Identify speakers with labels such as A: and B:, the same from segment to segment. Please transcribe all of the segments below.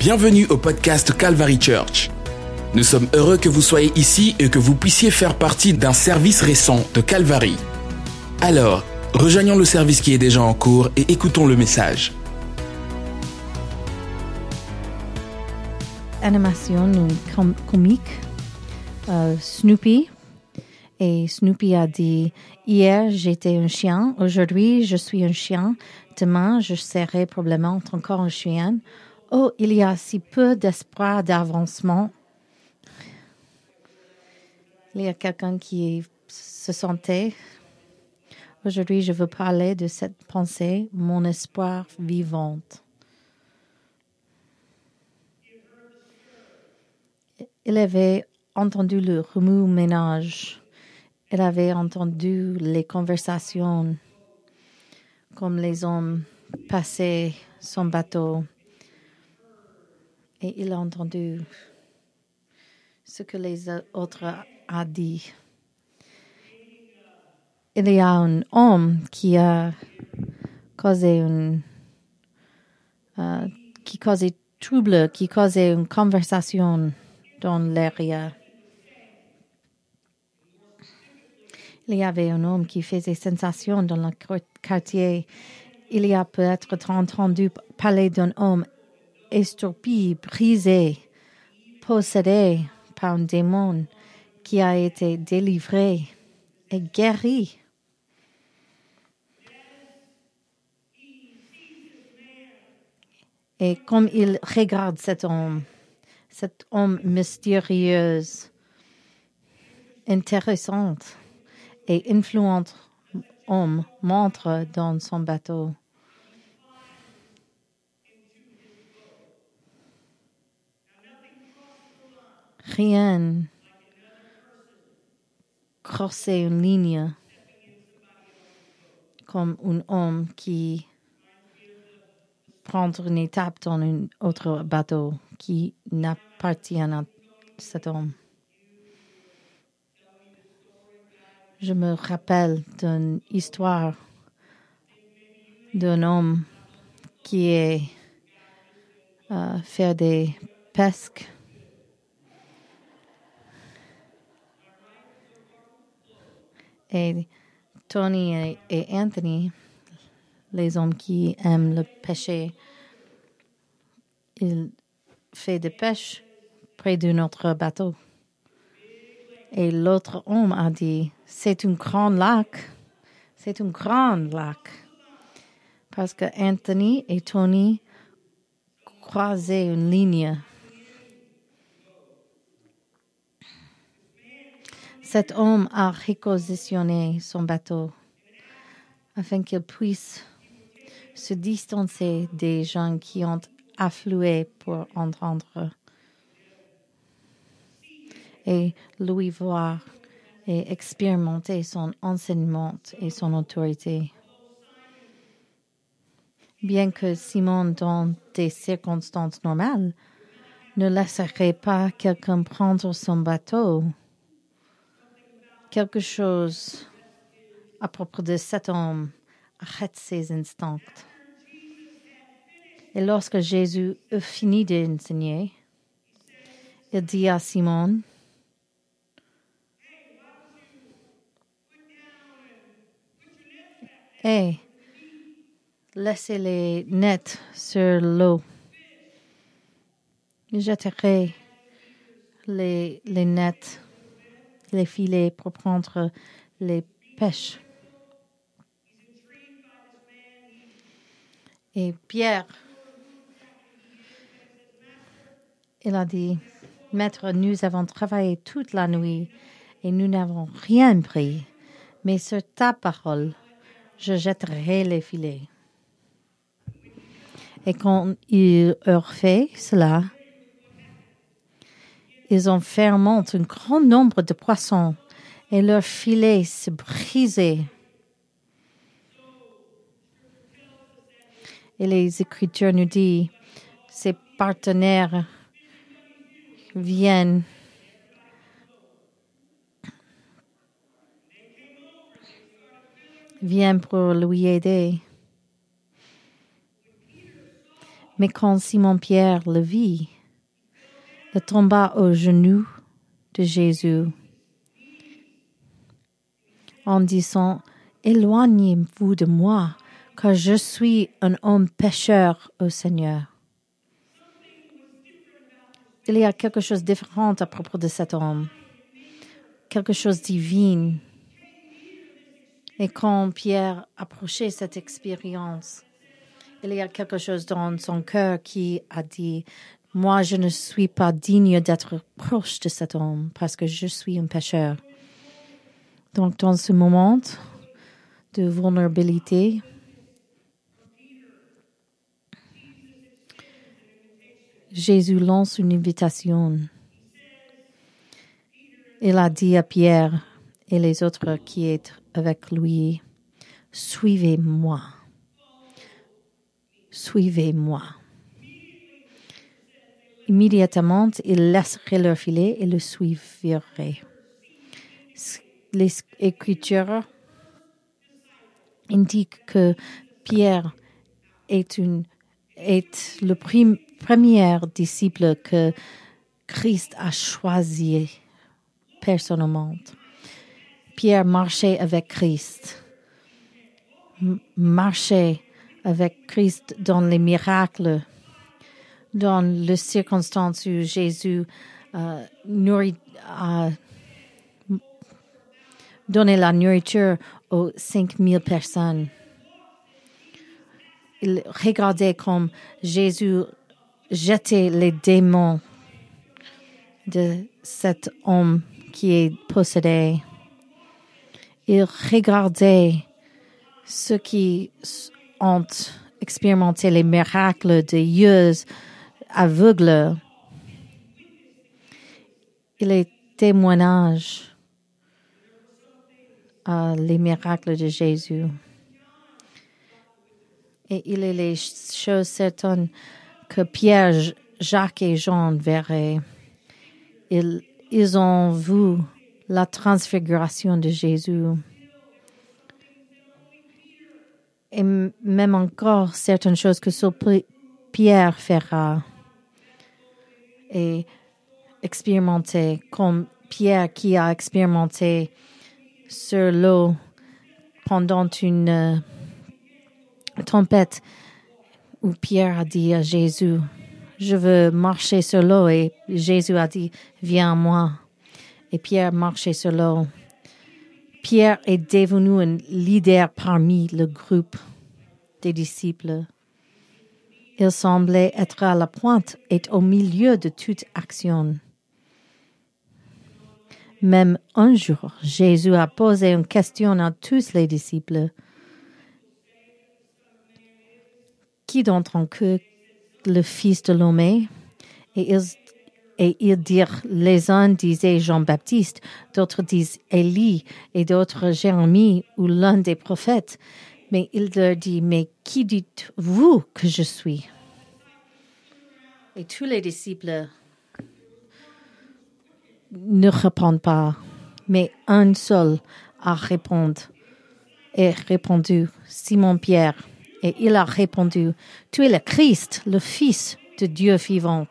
A: Bienvenue au podcast Calvary Church. Nous sommes heureux que vous soyez ici et que vous puissiez faire partie d'un service récent de Calvary. Alors, rejoignons le service qui est déjà en cours et écoutons le message.
B: animation com- comique, euh, Snoopy. Et Snoopy a dit, hier j'étais un chien, aujourd'hui je suis un chien, demain je serai probablement encore un chien. Oh, il y a si peu d'espoir d'avancement. Il y a quelqu'un qui se sentait. Aujourd'hui, je veux parler de cette pensée, mon espoir vivante. Il avait entendu le remue-ménage. Il avait entendu les conversations comme les hommes passaient son bateau. Et il a entendu ce que les autres a dit. Il y a un homme qui a causé une, euh, qui causait trouble, qui causait une conversation dans l'area. Il y avait un homme qui faisait sensation dans le quartier. Il y a peut-être entendu parler d'un homme estropié, brisé, possédé par un démon qui a été délivré et guéri. Et comme il regarde cet homme, cet homme mystérieux, intéressant et influent homme montre dans son bateau. Rien crosser une ligne comme un homme qui prend une étape dans un autre bateau qui n'appartient à cet homme. Je me rappelle d'une histoire d'un homme qui est euh, faire des pesques et Tony et, Anthony, les hommes qui aiment le pêcher, ils font de pêche près de notre bateau. Et l'autre homme a dit, c'est un grand lac, c'est un grand lac. Parce que Anthony et Tony croisaient une ligne Cet homme a réquisitionné son bateau afin qu'il puisse se distancer des gens qui ont afflué pour entendre et lui voir et expérimenter son enseignement et son autorité. Bien que Simon, dans des circonstances normales, ne laisserait pas quelqu'un prendre son bateau, quelque chose à propos de cet homme arrête ses instincts. Et lorsque Jésus eut fini d'enseigner, il dit à Simon, Hé, laissez les nets sur l'eau. Jetterai les, les nets les filets pour prendre les pêches. Et Pierre, il a dit, Maître, nous avons travaillé toute la nuit et nous n'avons rien pris, mais sur ta parole, je jetterai les filets. Et quand ils eurent fait cela, ils fermé un grand nombre de poissons et leurs filets se brisaient. Et les Écritures nous disent, ses partenaires viennent viennent pour lui aider. Mais quand Simon-Pierre le vit, il tomba aux genoux de Jésus en disant, Éloignez-vous de moi, car je suis un homme pécheur au Seigneur. Il y a quelque chose de différent à propos de cet homme, quelque chose de divin. Et quand Pierre approchait cette expérience, il y a quelque chose dans son cœur qui a dit, moi je ne suis pas digne d'être proche de cet homme parce que je suis un pécheur. Donc dans ce moment de vulnérabilité, Jésus lance une invitation. Il a dit à Pierre et les autres qui étaient avec lui, Suivez-moi. Suivez-moi. Immédiatement, ils laisseraient leur filet et le suivraient. Les Écritures indiquent que Pierre est le premier disciple que Christ a choisi personnellement. Pierre marchait avec Christ, marchait avec Christ dans les miracles, dans les circonstances où Jésus euh, a donné la nourriture aux cinq mille personnes. Il regardait comme Jésus jetait les démons de cet homme qui est possédé. Il regardait ceux qui ont expérimenté les miracles de yeux aveugles. Il est témoignage à les miracles de Jésus. Et il est les choses certaines que Pierre, Jacques et Jean verraient. Ils, ils ont vu la transfiguration de Jésus. Et même encore certaines choses que Pierre fera et expérimenter comme Pierre qui a expérimenté sur l'eau pendant une euh, tempête où Pierre a dit à Jésus, je veux marcher sur l'eau et Jésus a dit, viens à moi. Et Pierre marchait sur l'eau. Pierre est devenu un leader parmi le groupe des disciples. Il semblait être à la pointe et au milieu de toute action. Même un jour, Jésus a posé une question à tous les disciples. Qui d'entre eux le Fils de l'homme? Et ils, et ils dirent, les uns disaient Jean-Baptiste, d'autres disent Élie, et d'autres Jérémie ou l'un des prophètes. Mais il leur dit, mais qui dites-vous que je suis? Et tous les disciples ne répondent pas, mais un seul a répondu et répondu, Simon-Pierre. Et il a répondu, Tu es le Christ, le Fils de Dieu vivant.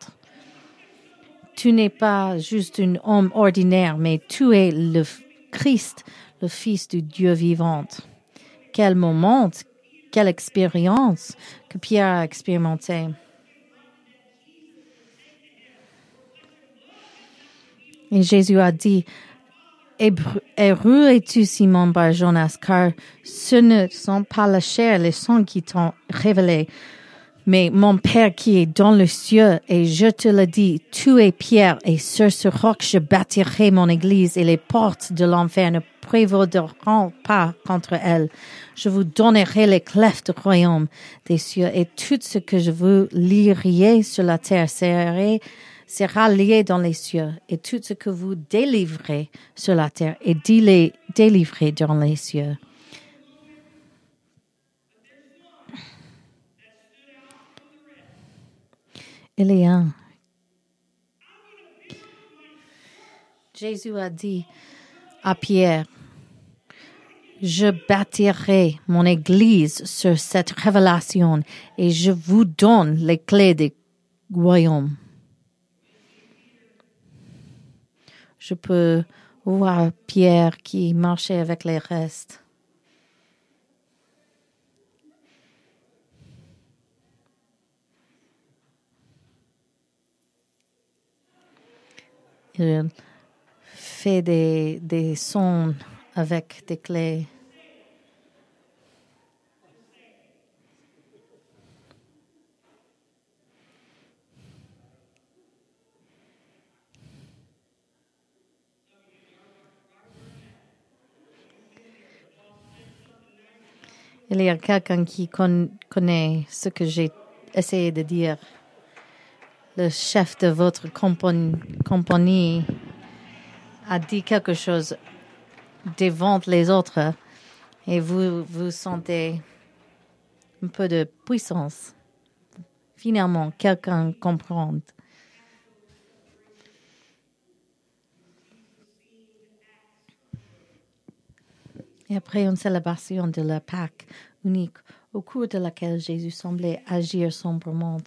B: Tu n'es pas juste un homme ordinaire, mais tu es le Christ, le Fils de Dieu vivant. Quel moment, quelle expérience que Pierre a expérimenté. Et Jésus a dit, Heureux es-tu, Simon Bar Jonas, car ce ne sont pas la chair et le sang qui t'ont révélé, mais mon Père qui est dans le cieux, et je te le dis, tu es Pierre, et sur ce roc je bâtirai mon église, et les portes de l'enfer ne prévaudront pas contre elle. Je vous donnerai les clefs du royaume des cieux, et tout ce que je vous lierai sur la terre sera lié dans les cieux, et tout ce que vous délivrez sur la terre est délivré dans les cieux. Jésus a dit à Pierre, Je bâtirai mon église sur cette révélation et je vous donne les clés du royaume. Je peux voir Pierre qui marchait avec les restes. Il fait des, des sons avec des clés. Il y a quelqu'un qui connaît ce que j'ai essayé de dire. Le chef de votre compagnie a dit quelque chose devant les autres et vous vous sentez un peu de puissance. Finalement, quelqu'un comprend. Et après une célébration de la Pâque unique, au cours de laquelle Jésus semblait agir sombrement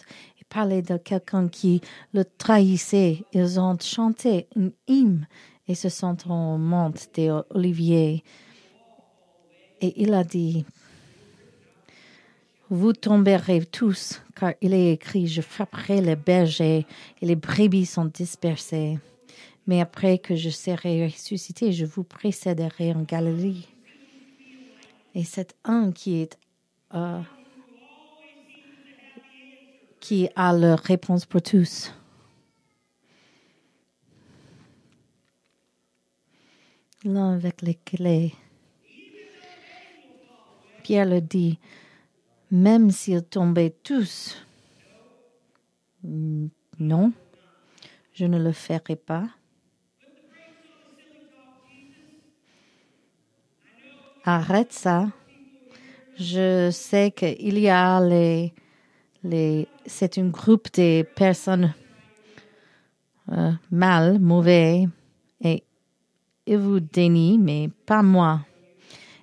B: parler de quelqu'un qui le trahissait, ils ont chanté une hymne et se sentant monte des oliviers. Et il a dit, vous tomberez tous, car il est écrit, je frapperai les bergers et les brebis sont dispersées. Mais après que je serai ressuscité, je vous précéderai en Galilee. Et c'est un qui est euh, qui a la réponse pour tous. L'un avec les clés. Pierre le dit, même s'ils tombaient tous, non, je ne le ferai pas. arrête ça. Je sais qu'il y a les, les, c'est un groupe de personnes euh, mal, mauvais, et il vous dénie, mais pas moi.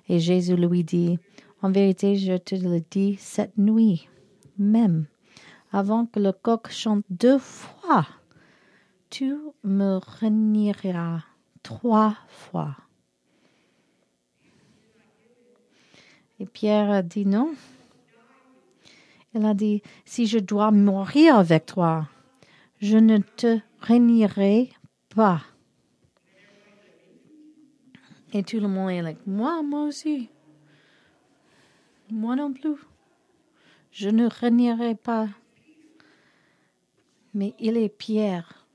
B: Et Jésus lui dit, en vérité, je te le dis cette nuit même, avant que le coq chante deux fois, tu me renieras trois fois. Et Pierre dit non. Elle a dit, si je dois mourir avec toi, je ne te renierai pas. Et tout le monde est like, moi, moi aussi. Moi non plus. Je ne renierai pas. Mais il est Pierre,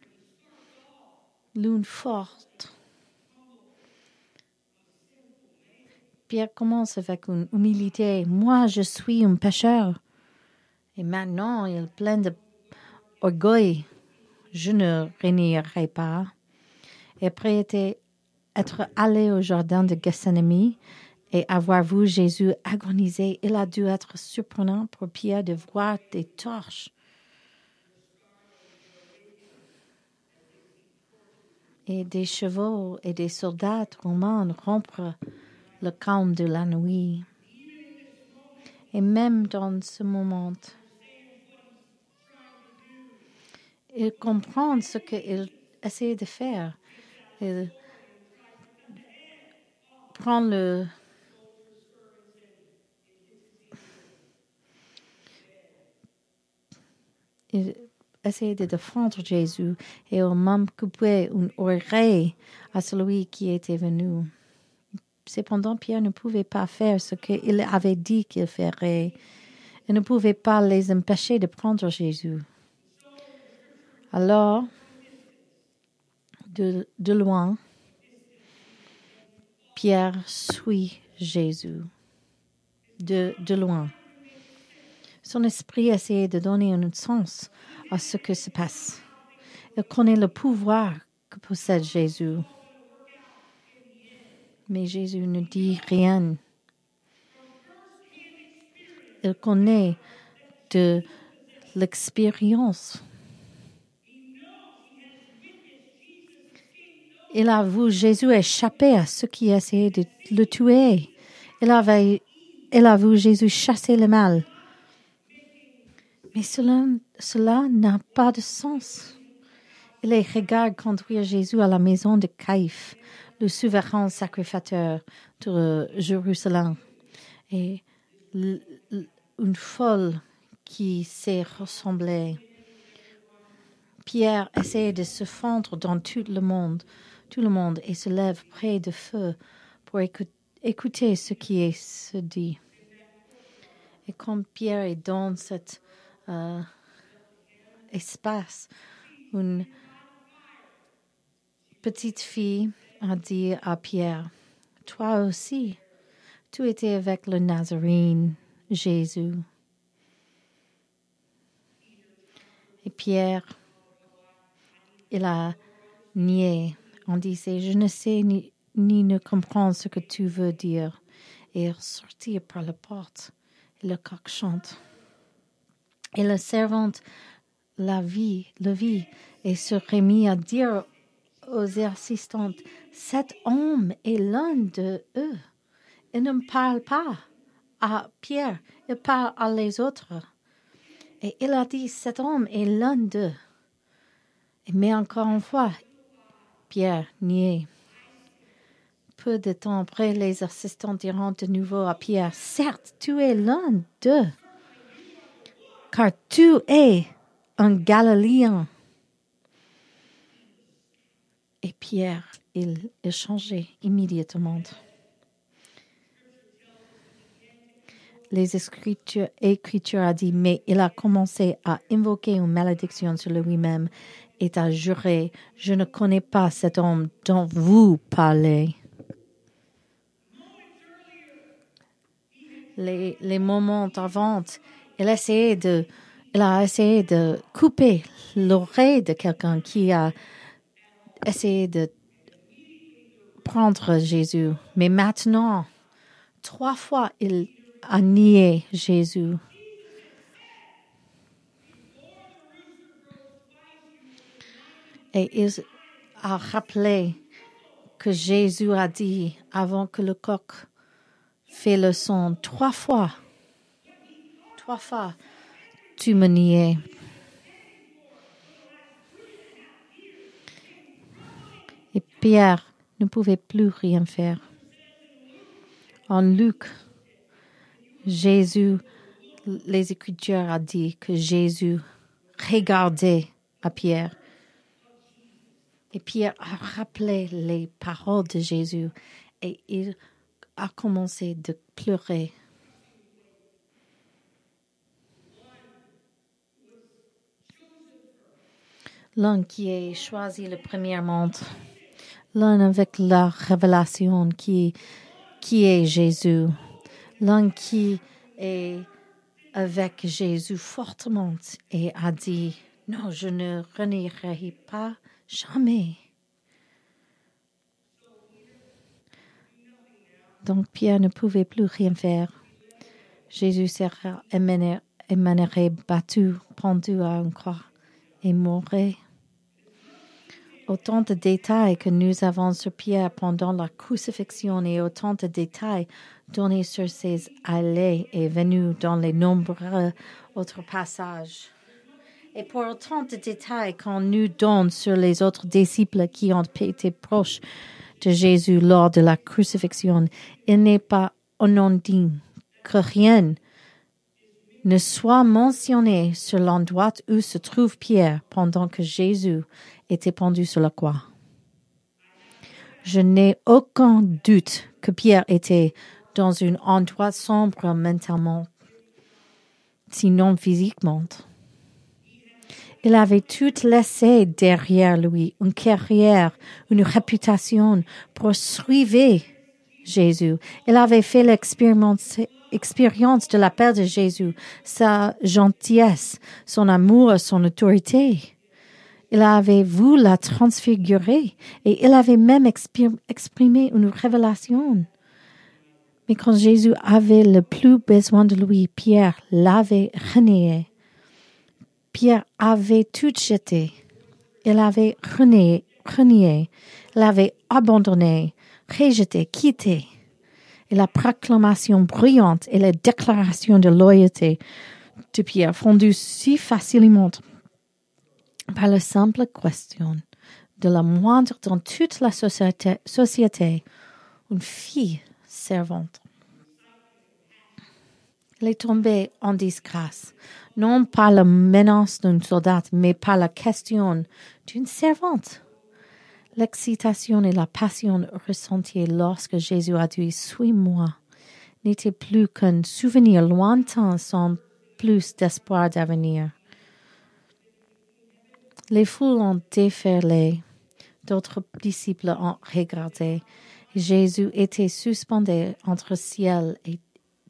B: l'une forte Pierre commence avec une humilité. Moi, je suis un pécheur. Et maintenant, il est plein d'orgueil. Je ne réunirai pas. Et après être allé au jardin de Gethsemane et avoir vu Jésus agoniser, il a dû être surprenant pour Pierre de voir des torches. Et des chevaux et des soldats romains rompre le calme de la nuit. Et même dans ce moment, il comprend ce qu'il essaie de faire. Il prend le il essaie de défendre Jésus et au même coupé une oreille à celui qui était venu. Cependant, Pierre ne pouvait pas faire ce qu'il avait dit qu'il ferait. Il ne pouvait pas les empêcher de prendre Jésus. Alors, de, loin, Pierre suit Jésus. De, de loin. Son esprit essayait de donner un sens à ce que se passe. Il connaît le pouvoir que possède Jésus mais Jésus ne dit rien. Il connaît de l'expérience. Il a vu Jésus échapper à ceux qui essayaient de le tuer. Il a vu Jésus chasser le mal. Mais cela, cela n'a pas de sens. Il les regarde conduire Jésus à la maison de Caïphe, le souverain sacrificateur de Jérusalem, et une folle qui s'est ressemblée. Pierre essaie de se fondre dans tout le monde, tout le monde, et se lève près de feu pour écouter ce qui est se dit. Et comme Pierre est dans cet euh, espace, une petite fille a dit à Pierre, Toi aussi, tu étais avec le Nazarene, Jésus. Et Pierre, il a nié. On disait, je ne sais ni, ne comprends ce que tu veux dire. Et il sortit par la porte. Le coq chante. Et la servante la vit, le vit et se remit à dire aux assistantes, cet homme est l'un de eux. Il ne parle pas à Pierre, il parle à les autres. Et il a dit, cet homme est l'un d'eux. Mais encore une fois, Pierre niait. Peu de temps après, les assistants diront de nouveau à Pierre, certes, tu es l'un d'eux, car tu es un Galiléen. Et Pierre, il est immédiatement. les Écritures, Écritures a dit, mais il a commencé à invoquer une malédiction sur lui-même et à jurer, je ne connais pas cet homme dont vous parlez. Les, moments avant, il, de, il a essayé de couper l'oreille de quelqu'un qui a essayé de prendre Jésus. Mais maintenant, trois fois, il a nié Jésus. Et il a rappelé que Jésus a dit avant que le coq fait le son trois fois. Trois fois, tu me niais. Et Pierre ne pouvait plus rien faire. En Luc Jésus, les Écritures a dit que Jésus regardait à Pierre. Et Pierre a rappelé les paroles de Jésus et il a commencé de pleurer. L'un qui a choisi le premier montre, l'un avec la révélation qui, qui est Jésus l'un qui est avec Jésus fortement et a dit, non, je ne renierai pas jamais. Donc Pierre ne pouvait plus rien faire. Jésus sera émanerait battu, pendu à une croix et mourrait. Autant de détails que nous avons sur Pierre pendant la crucifixion et autant de détails donnés sur ses allées et venues dans les nombreux autres passages. Et pour autant de détails qu'on nous donne sur les autres disciples qui ont été proches de Jésus lors de la crucifixion, il n'est pas anodin que rien ne soit mentionné sur l'endroit où se trouve Pierre pendant que Jésus était pendu sur la croix. Je n'ai aucun doute que Pierre était dans un endroit sombre mentalement, sinon physiquement. Il avait tout laissé derrière lui, une carrière, une réputation pour suivre Jésus. Il avait fait l'expérience de l'appel de Jésus, sa gentillesse, son amour, son autorité. Il avait voulu la transfigurer et il avait même exprimé une révélation. Mais quand Jésus avait le plus besoin de lui, Pierre l'avait renié. Pierre avait tout jeté. Il avait renié, renié. Il avait abandonné, rejeté, quitté. et la proclamation bruyante et la déclaration de loyauté de Pierre fondue si facilement par la simple question de la moindre dans toute la société, société une fille servante. Elle est tombée en disgrâce, non par la menace d'un soldat, mais par la question d'une servante. L'excitation et la passion ressenties lorsque Jésus a dit Suis-moi n'était plus qu'un souvenir lointain sans plus d'espoir d'avenir. Les foules ont déferlé, d'autres disciples ont regardé. Jésus était suspendu entre ciel et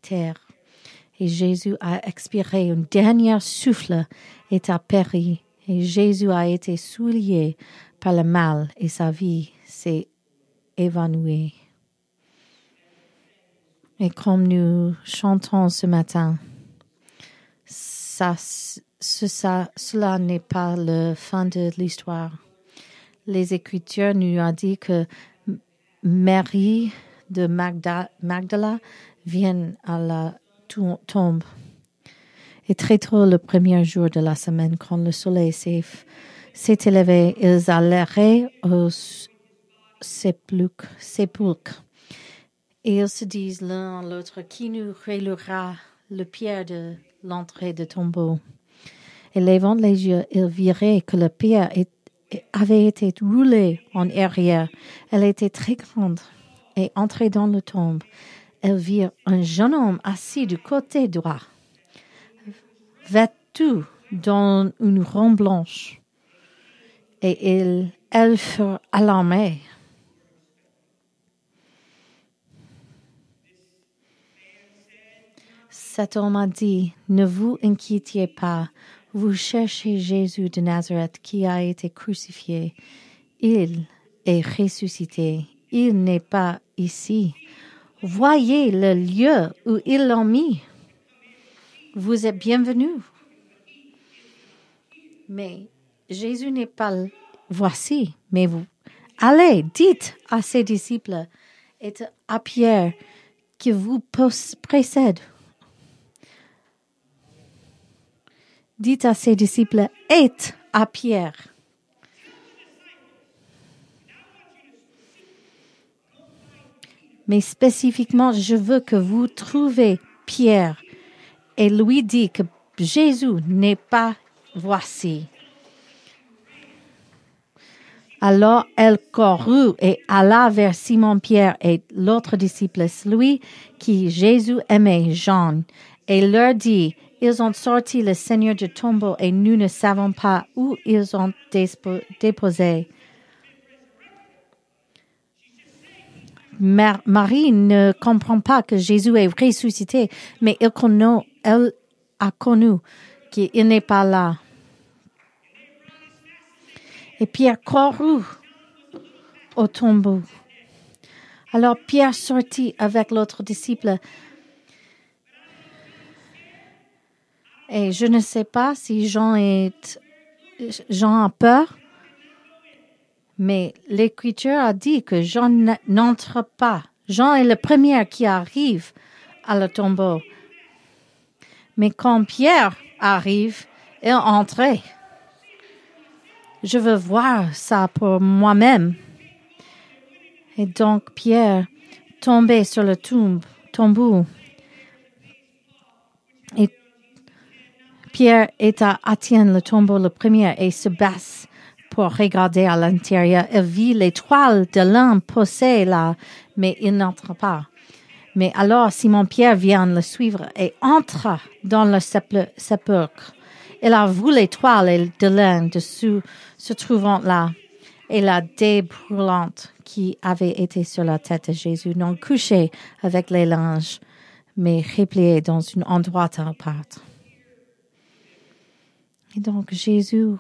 B: terre. Et Jésus a expiré un dernier souffle et a péri. Et Jésus a été souillé par le mal et sa vie s'est évanouie. Et comme nous chantons ce matin, ça, cela n'est pas la fin de l'histoire. Les Écritures nous ont dit que Marie de Magdala vient à la tombe. Et très tôt le premier jour de la semaine, quand le soleil s'est élevé, ils allèrent au sépulcre. Et ils se disent l'un à l'autre, qui nous relèvera le pierre de l'entrée de tombeau? Et levant les yeux, ils virent que le pierre avait été roulé en arrière. Elle était très grande. Et entrée dans le tombe, elle vit un jeune homme assis du côté droit, vêtu dans une robe blanche? Et elle, elle fut alarmée. Cet homme a dit, ne vous inquiétez pas, vous cherchez Jésus de Nazareth qui a été crucifié. Il est ressuscité. Il n'est pas ici. Voyez le lieu où ils l'ont mis. Vous êtes bienvenus. Mais Jésus n'est pas voici, mais vous. Allez, dites à ses disciples et à Pierre qui vous précède. Dites à ses disciples, êtes à Pierre. Mais spécifiquement, je veux que vous trouviez Pierre et lui dit que Jésus n'est pas voici. Alors elle courut et alla vers Simon-Pierre et l'autre disciple, celui qui Jésus aimait, Jean, et leur dit, ils ont sorti le Seigneur du tombeau et nous ne savons pas où ils ont déposé. Marie ne comprend pas que Jésus est ressuscité, mais elle, a connu qu'il n'est pas là. Et Pierre courut au tombeau. Alors Pierre sortit avec l'autre disciple Et je ne sais pas si Jean est, Jean a peur, mais l'Écriture a dit que Jean n'entre pas. Jean est le premier qui arrive à le tombeau. Mais quand Pierre arrive, il entre. Je veux voir ça pour moi-même. Et donc Pierre tombait sur le tombe, tombeau Pierre est à atteindre le tombeau le premier et se baisse pour regarder à l'intérieur. Il vit les toiles de l'un posées là, mais il n'entre pas. Mais alors Simon-Pierre vient le suivre et entre dans le sépulcre. Il a vu les toiles de l'un dessous se trouvant là et la dé brûlante qui avait été sur la tête de Jésus, non couché avec les linges, mais replié dans un endroit à part. Et donc Jésus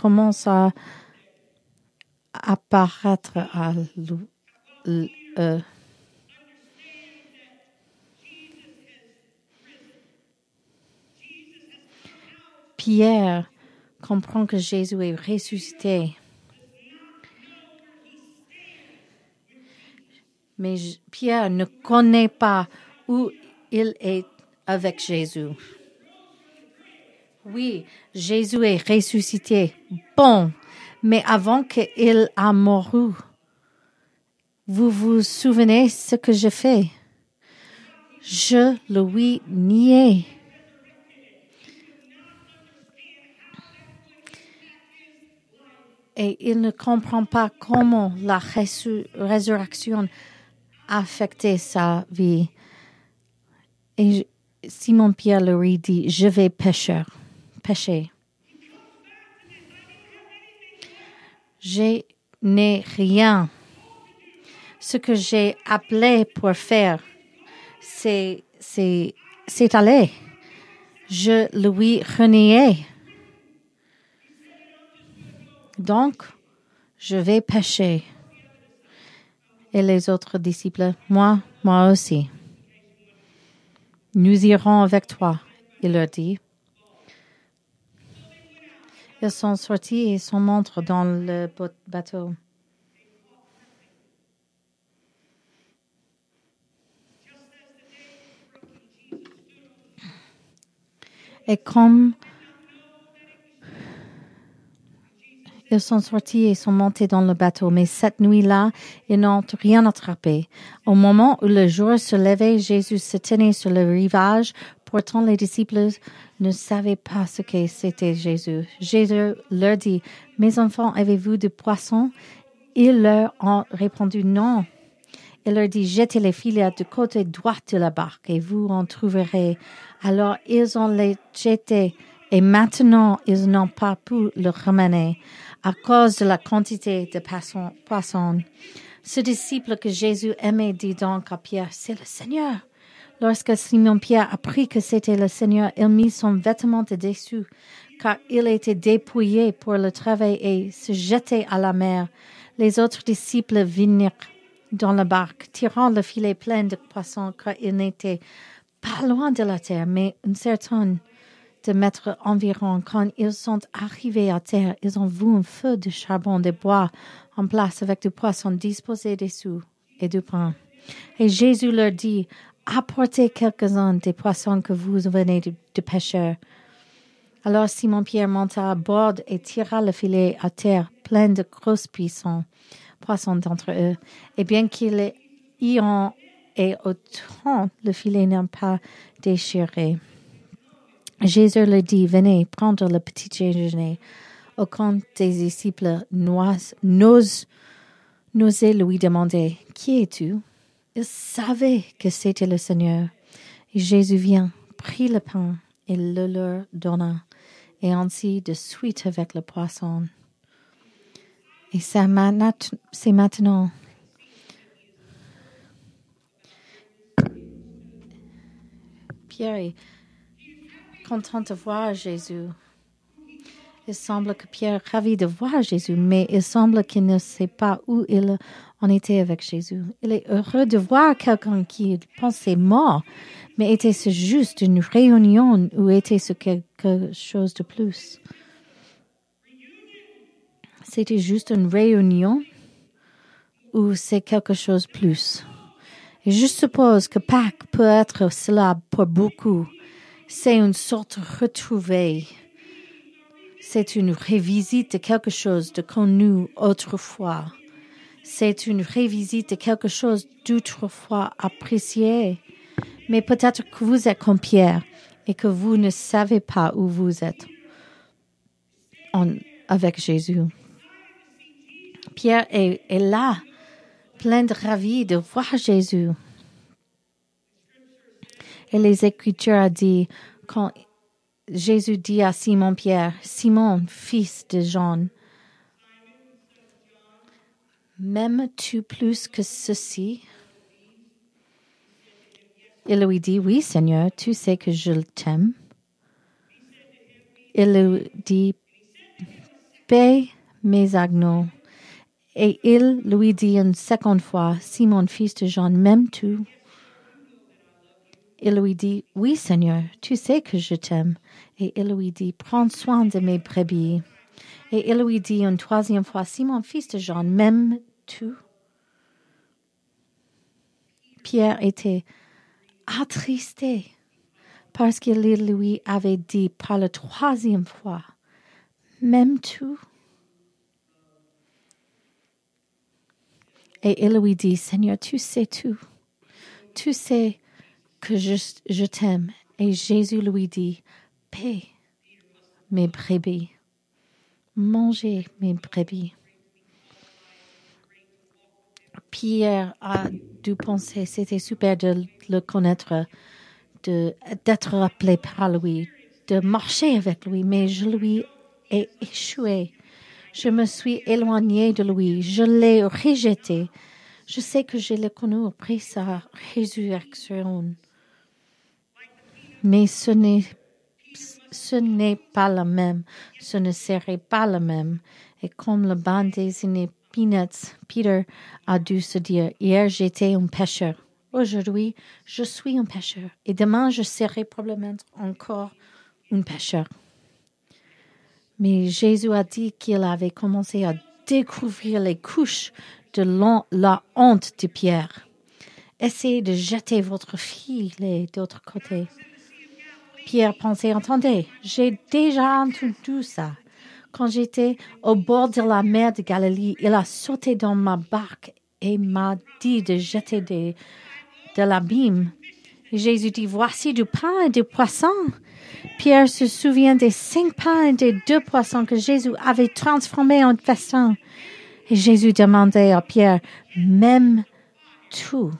B: commence à apparaître à euh, Pierre comprend que Jésus est ressuscité. Mais Pierre ne connaît pas où il est avec Jésus. Oui, Jésus est ressuscité. Bon, mais avant qu'il a mouru, vous vous souvenez ce que je fais? Je lui niais. Et il ne comprend pas comment la résurrection a affecté sa vie. Et Simon Pierre lui dit, je vais pêcher, pêcher. Je n'ai rien. Ce que j'ai appelé pour faire, c'est, c'est, c'est aller. Je lui reniais. Donc, je vais pêcher. Et les autres disciples, moi, moi aussi. Nous irons avec toi, il leur dit. Ils sont sortis et sont montrés dans le bateau. Et comme ils sont sortis et sont montés dans le bateau, mais cette nuit-là, ils n'ont rien attrapé. Au moment où le jour se levait, Jésus se tenait sur le rivage. Pourtant, les disciples ne savaient pas ce que c'était Jésus. Jésus leur dit, Mes enfants, avez-vous du poisson? Ils leur ont répondu non. Il leur dit, jetez les filets du côté droit de la barque et vous en trouverez. Alors ils ont les jetés et maintenant ils n'ont pas pu le ramener à cause de la quantité de poissons. Ce disciple que Jésus aimait dit donc à Pierre, c'est le Seigneur. Lorsque Simon Pierre apprit que c'était le Seigneur, il mit son vêtement de dessus, car il était dépouillé pour le travail et se jetait à la mer. Les autres disciples vinrent dans la barque, tirant le filet plein de poissons, car il n'était pas loin de la terre, mais une certaine de mètres environ. Quand ils sont arrivés à terre, ils ont vu un feu de charbon de bois en place avec du poisson disposé dessous et du pain. Et Jésus leur dit, apportez quelques-uns des poissons que vous venez de, pêcher. Alors Simon-Pierre monta à bord et tira le filet à terre plein de grosses poissons poissons d'entre eux. Et bien qu'il y en ait autant, le filet n'a pas déchiré. Jésus leur dit, venez prendre le petit déjeuner. Aucun des disciples n'ose lui demander, qui es-tu? Il savait que c'était le Seigneur. Jésus vient, prit le pain et le leur donna, et ainsi de suite avec le poisson. Et c'est maintenant. Pierre est content de voir Jésus. Il semble que Pierre est ravi de voir Jésus, mais il semble qu'il ne sait pas où il en était avec Jésus. Il est heureux de voir quelqu'un qui pensait mort, mais était-ce juste une réunion ou était-ce quelque chose de plus? c'était juste une réunion ou c'est quelque chose de plus? Je suppose que Pâques peut être cela pour beaucoup. C'est une sorte retrouvée. C'est une révisite de quelque chose de connu autrefois. C'est une révisite de quelque chose d'autrefois apprécié. Mais peut-être que vous êtes comme Pierre et que vous ne savez pas où vous êtes avec Jésus. Pierre est, là, plein de ravi de voir Jésus. Et les Écritures a dit, quand Jésus dit à Simon Pierre, Simon, fils de Jean, m'aimes-tu plus que ceci? Il lui dit, oui Seigneur, tu sais que je t'aime. Il lui dit, paie mes agneaux. Et il lui dit une seconde fois, Simon, fils de Jean, m'aimes-tu? Il lui dit, Oui, Seigneur, tu sais que je t'aime. Et il lui dit, Prends soin de mes brebis. Et il lui dit une troisième fois, Simon, fils de Jean, m'aimes-tu? Pierre était attristé parce qu'il lui avait dit par la troisième fois, M'aimes-tu? Et il lui dit, Seigneur, tu sais tout. Tu sais que je, je t'aime. Et Jésus lui dit, mes brebis. Mangez mes brebis. Pierre a dû penser, c'était super de le connaître, d'être appelé par lui, de marcher avec lui, mais je lui ai échoué. Je me suis éloigné de lui, je l'ai rejeté. Je sais que je l'ai connu après sa résurrection. Mais ce n'est, ce n'est pas le même, ce ne serait pas le même. Et comme le band désigné Peanuts, Peter a dû se dire, hier j'étais un pêcheur, aujourd'hui je suis un pêcheur, et demain je serai probablement encore un pêcheur. Mais Jésus a dit qu'il avait commencé à découvrir les couches de la honte de Pierre. Essayez de jeter votre filet d'autre côté. Pierre pensait, entendez, j'ai déjà entendu ça. Quand j'étais au bord de la mer de Galilée, il a sauté dans ma barque et m'a dit de jeter de, de l'abîme. Jésus dit, voici du pain et du poisson. Pierre se souvient des cinq pains et des deux poissons que Jésus avait transformés en festin. Et Jésus demandait à Pierre, même tout.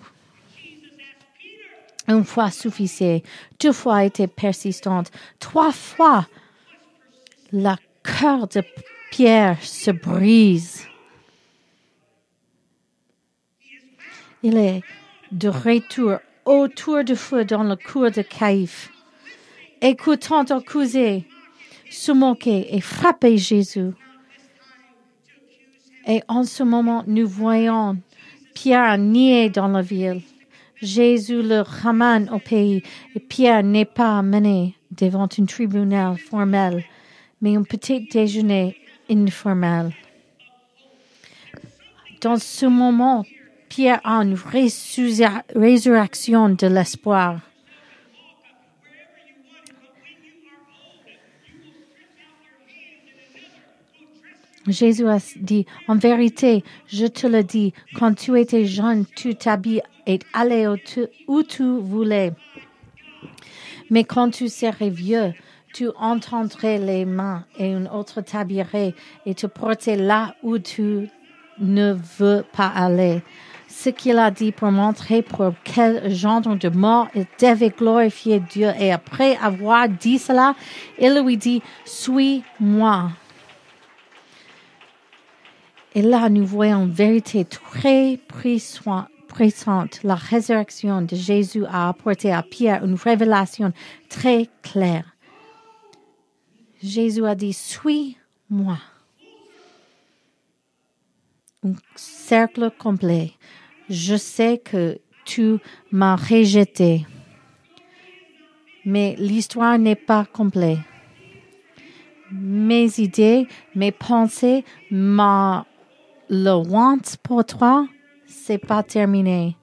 B: Une fois suffisait, deux fois était persistante, trois fois la cœur de Pierre se brise. Il est de retour autour du feu dans le cours de Caïphe, écoutant accuser, se moquer et frapper Jésus. Et en ce moment, nous voyons Pierre nié dans la ville. Jésus le ramène au pays et Pierre n'est pas amené devant un tribunal formel mais un petit déjeuner informel. Dans ce moment, Pierre a une résurrection de l'espoir. Jésus a dit, en vérité, je te le dis, quand tu étais jeune, tu t'habilles et allais où tu voulais. Mais quand tu serais vieux, tu entendrais les mains et une autre t'habillerait et te porter là où tu ne veux pas aller. Ce qu'il a dit pour montrer pour quel genre de mort il devait glorifier Dieu. Et après avoir dit cela, il lui dit, suis-moi. Et là, nous voyons en vérité très présente. La résurrection de Jésus a apporté à Pierre une révélation très claire. Jésus a dit, suis-moi. Un cercle complet. Je sais que tu m'as rejeté, mais l'histoire n'est pas complète. Mes idées, mes pensées, ma le want pour toi, pas terminé.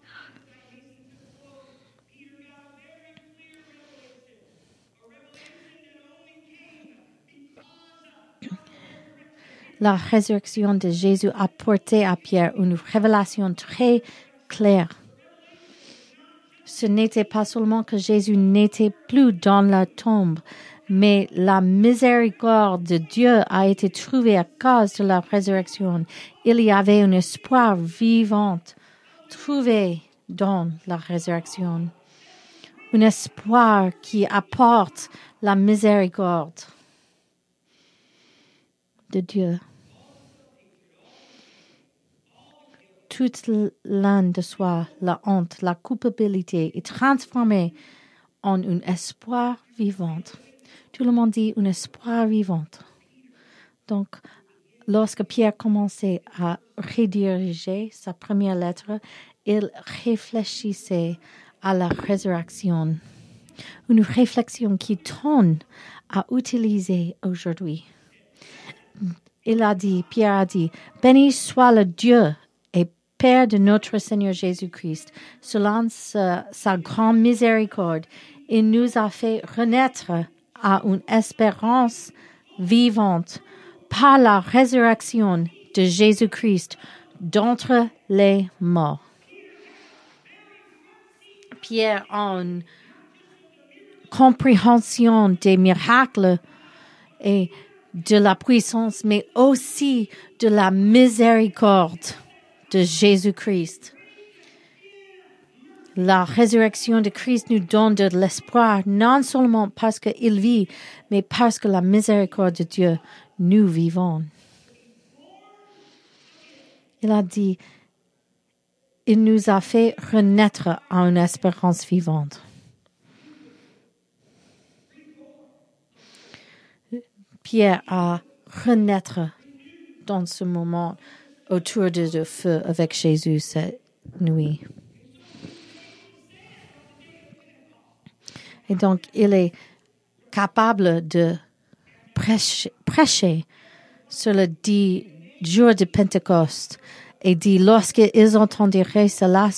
B: la résurrection de Jésus a porté à Pierre une révélation très claire. Ce n'était pas seulement que Jésus n'était plus dans la tombe, mais la miséricorde de Dieu a été trouvée à cause de la résurrection. Il y avait un espoir vivant trouvé dans la résurrection. Un espoir qui apporte la miséricorde de Dieu. Toute l'âne de soi, la honte, la culpabilité est transformée en un espoir vivant. Tout le monde dit un espoir vivant. Donc, lorsque Pierre commençait à rediriger sa première lettre, il réfléchissait à la résurrection. Une réflexion qui tourne à utiliser aujourd'hui. Il a dit, Pierre a dit, béni soit le Dieu et Père de notre Seigneur Jésus-Christ, selon sa, sa grande miséricorde, il nous a fait renaître à une espérance vivante par la résurrection de Jésus-Christ d'entre les morts. Pierre, en compréhension des miracles et de la puissance, mais aussi de la miséricorde de Jésus-Christ. La résurrection de Christ nous donne de l'espoir, non seulement parce qu'il vit, mais parce que la miséricorde de Dieu, nous vivons. Il a dit, il nous a fait renaître à une espérance vivante. Pierre a renaître dans ce moment autour de feu avec Jésus cette nuit. Et donc, il est capable de prêcher, sur le dix jours de Pentecôte et dit, lorsqu'ils entendirent cela,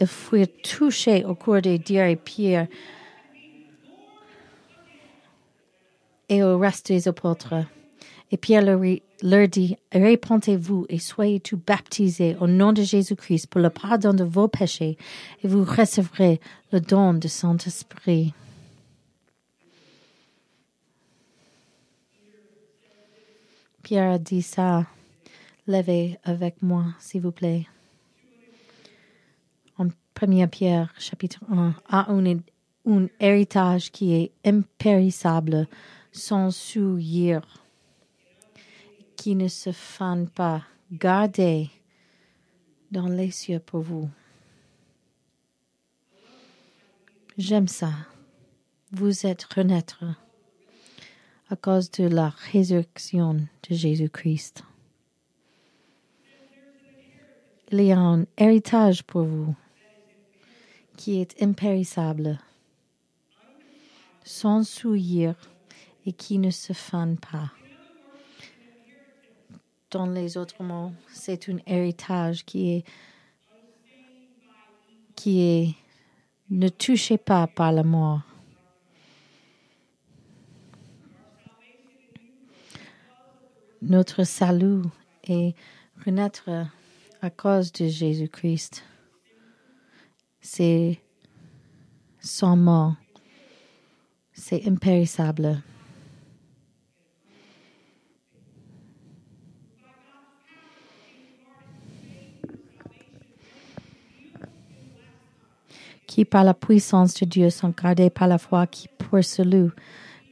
B: ils furent touchés au cours des dires et Pierre et au reste des apôtres. Et Pierre leur, leur dit, répondez-vous et soyez tous baptisés au nom de Jésus-Christ pour le pardon de vos péchés et vous recevrez le don du Saint-Esprit. Pierre a dit ça. Levez avec moi, s'il vous plaît. En 1 Pierre, chapitre 1, a un, un héritage qui est impérissable, sans souillure, qui ne se fane pas. Gardez dans les cieux pour vous. J'aime ça. Vous êtes renaître à cause de la résurrection de Jésus-Christ. Il y a un héritage pour vous qui est impérissable, sans souillure et qui ne se fane pas. Dans les autres mots, c'est un héritage qui est qui est ne touchez pas par la mort. Notre salut est renaître à cause de Jésus-Christ. C'est sans mort. C'est impérissable. qui par la puissance de Dieu sont gardés par la foi qui pour celui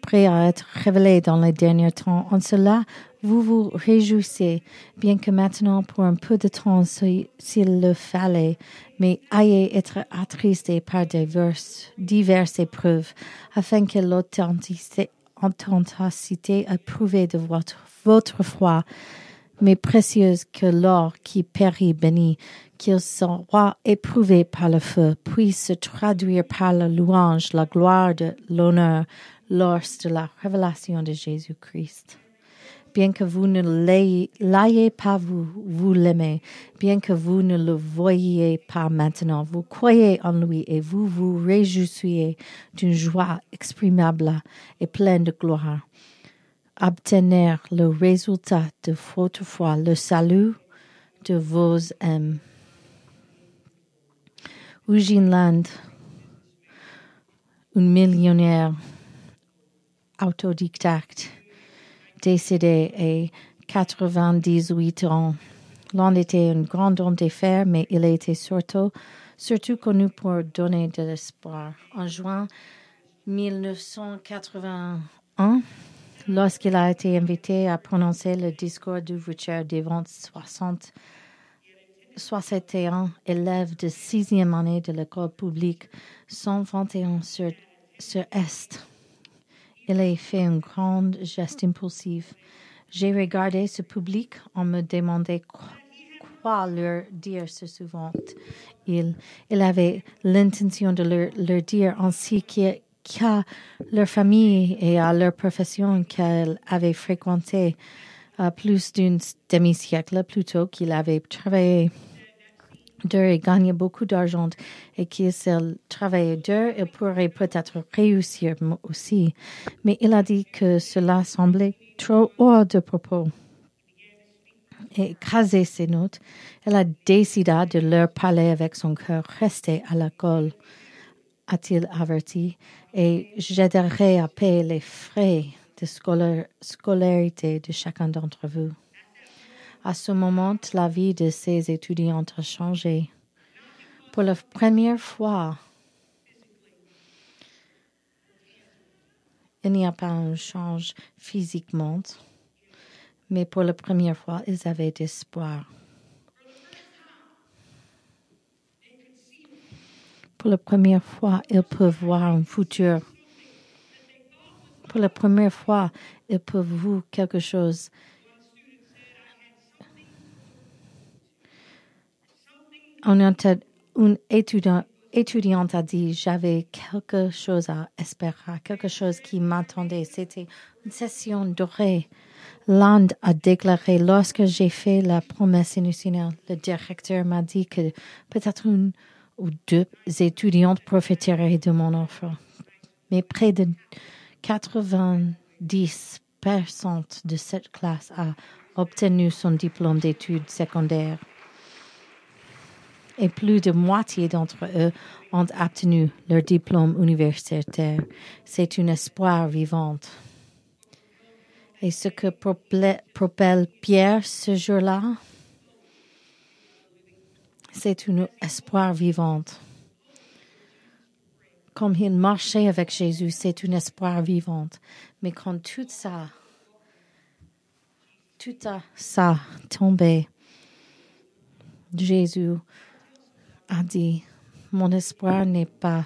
B: prêt à être révélé dans les derniers temps. En cela, vous vous réjouissez, bien que maintenant pour un peu de temps s'il le fallait, mais ayez être attristé par diverses, diverses épreuves, afin que l'authenticité approuvée de votre, votre foi, mais précieuse que l'or qui périt béni, qu'il soit éprouvé par le feu, puisse se traduire par la louange, la gloire de l'honneur, lors de la révélation de Jésus-Christ. Bien que vous ne l'ayez pas vous, vous l'aimez. Bien que vous ne le voyiez pas maintenant, vous croyez en lui et vous vous réjouissez d'une joie exprimable et pleine de gloire. Obtenir le résultat de votre foi, le salut de vos âmes. Eugene Land, un millionnaire autodidacte, décédé à 98 ans. L'on était un grand homme d'affaires, mais il était surtout, surtout connu pour donner de l'espoir. En juin 1981, lorsqu'il a été invité à prononcer le discours d'ouverture devant 60 61 élèves de sixième année de l'école publique, 121 sur, sur Est. Il a fait un grand geste impulsif. J'ai regardé ce public en me demandant quoi leur dire ce souvent. Il, il avait l'intention de leur, dire ainsi qu'à leur famille et à leur profession qu'elle avait fréquenté plus d'un demi-siècle plus tôt qu'il avait travaillé et gagnait beaucoup d'argent et qu'il travaillait dur, il pourrait peut-être réussir aussi. Mais il a dit que cela semblait trop hors de propos. Et écrasé ses notes, elle a décidé de leur parler avec son cœur resté à l'école, a-t-il averti, et j'aiderai à payer les frais de scolarité de chacun d'entre vous. À ce moment, la vie de ces étudiants a changé. Pour la première fois, il n'y a pas un change physiquement, mais pour la première fois, ils avaient d'espoir. Pour la première fois, ils peuvent voir un futur. Pour la première fois, ils peuvent voir quelque chose un, étudiant, étudiante a dit j'avais quelque chose à espérer, quelque chose qui m'attendait. C'était une session dorée. Land a déclaré lorsque j'ai fait la promesse initiale, le directeur m'a dit que peut-être une ou deux étudiantes profiteraient de mon offre. Mais près de 90% de cette classe a obtenu son diplôme d'études secondaires et plus de moitié d'entre eux ont obtenu leur diplôme universitaire. C'est un espoir vivant. Et ce que propelle Pierre ce jour-là, c'est un espoir vivant. Comme il marchait avec Jésus, c'est un espoir vivant. Mais quand tout ça, tout ça tombait, Jésus a dit, mon espoir n'est pas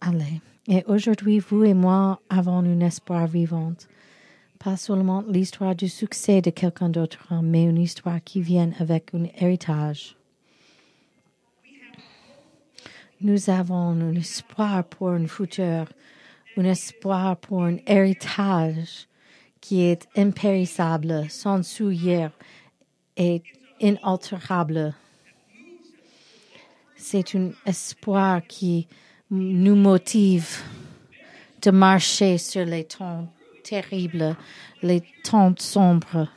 B: allé. Et aujourd'hui, vous et moi avons un espoir vivant. Pas seulement l'histoire du succès de quelqu'un d'autre, mais une histoire qui vient avec un héritage. Nous avons un espoir pour un futur, un espoir pour un héritage qui est impérissable, sans souillure et inaltérable. C'est un espoir qui nous motive de marcher sur les temps terribles, les temps sombres.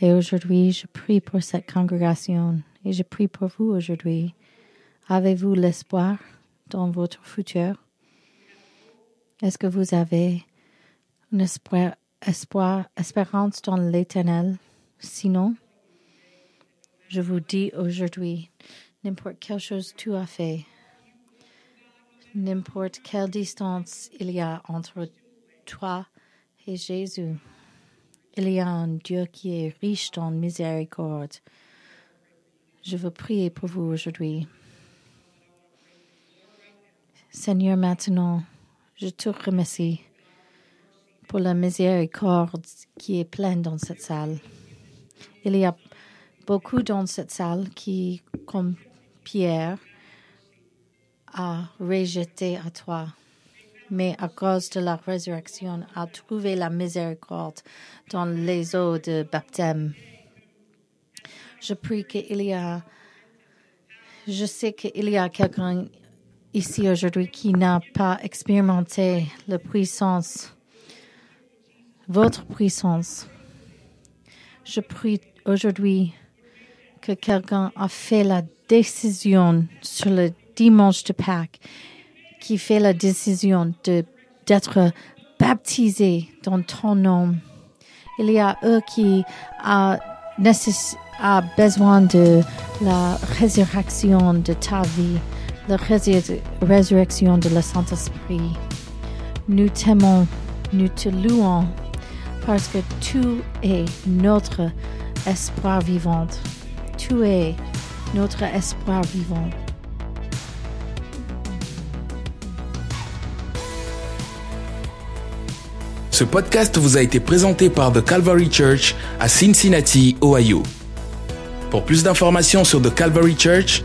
B: Et aujourd'hui, je prie pour cette congrégation et je prie pour vous aujourd'hui. Avez-vous l'espoir dans votre futur? Est-ce que vous avez un espoir, espérance dans l'éternel? Sinon, je vous dis aujourd'hui, n'importe quelle chose tu as fait, n'importe quelle distance il y a entre toi et Jésus, il y a un Dieu qui est riche en miséricorde. Je veux prier pour vous aujourd'hui. Seigneur, maintenant, je te remercie pour la miséricorde qui est pleine dans cette salle. Il y a beaucoup dans cette salle qui, comme Pierre, a rejeté à toi, mais à cause de la résurrection, a trouvé la miséricorde dans les eaux de baptême. Je prie qu'il y a, je sais qu'il y a quelqu'un ici aujourd'hui qui n'a pas expérimenté la puissance, votre puissance. Je prie aujourd'hui que quelqu'un a fait la décision sur le dimanche de Pâques, qui fait la décision d'être baptisé dans ton nom. Il y a eux qui a, a besoin de la résurrection de ta vie la résurrection de la Saint-Esprit. Nous t'aimons, nous te louons, parce que tu es notre espoir vivant. Tu es notre espoir vivant.
A: Ce podcast vous a été présenté par The Calvary Church à Cincinnati, Ohio. Pour plus d'informations sur The Calvary Church,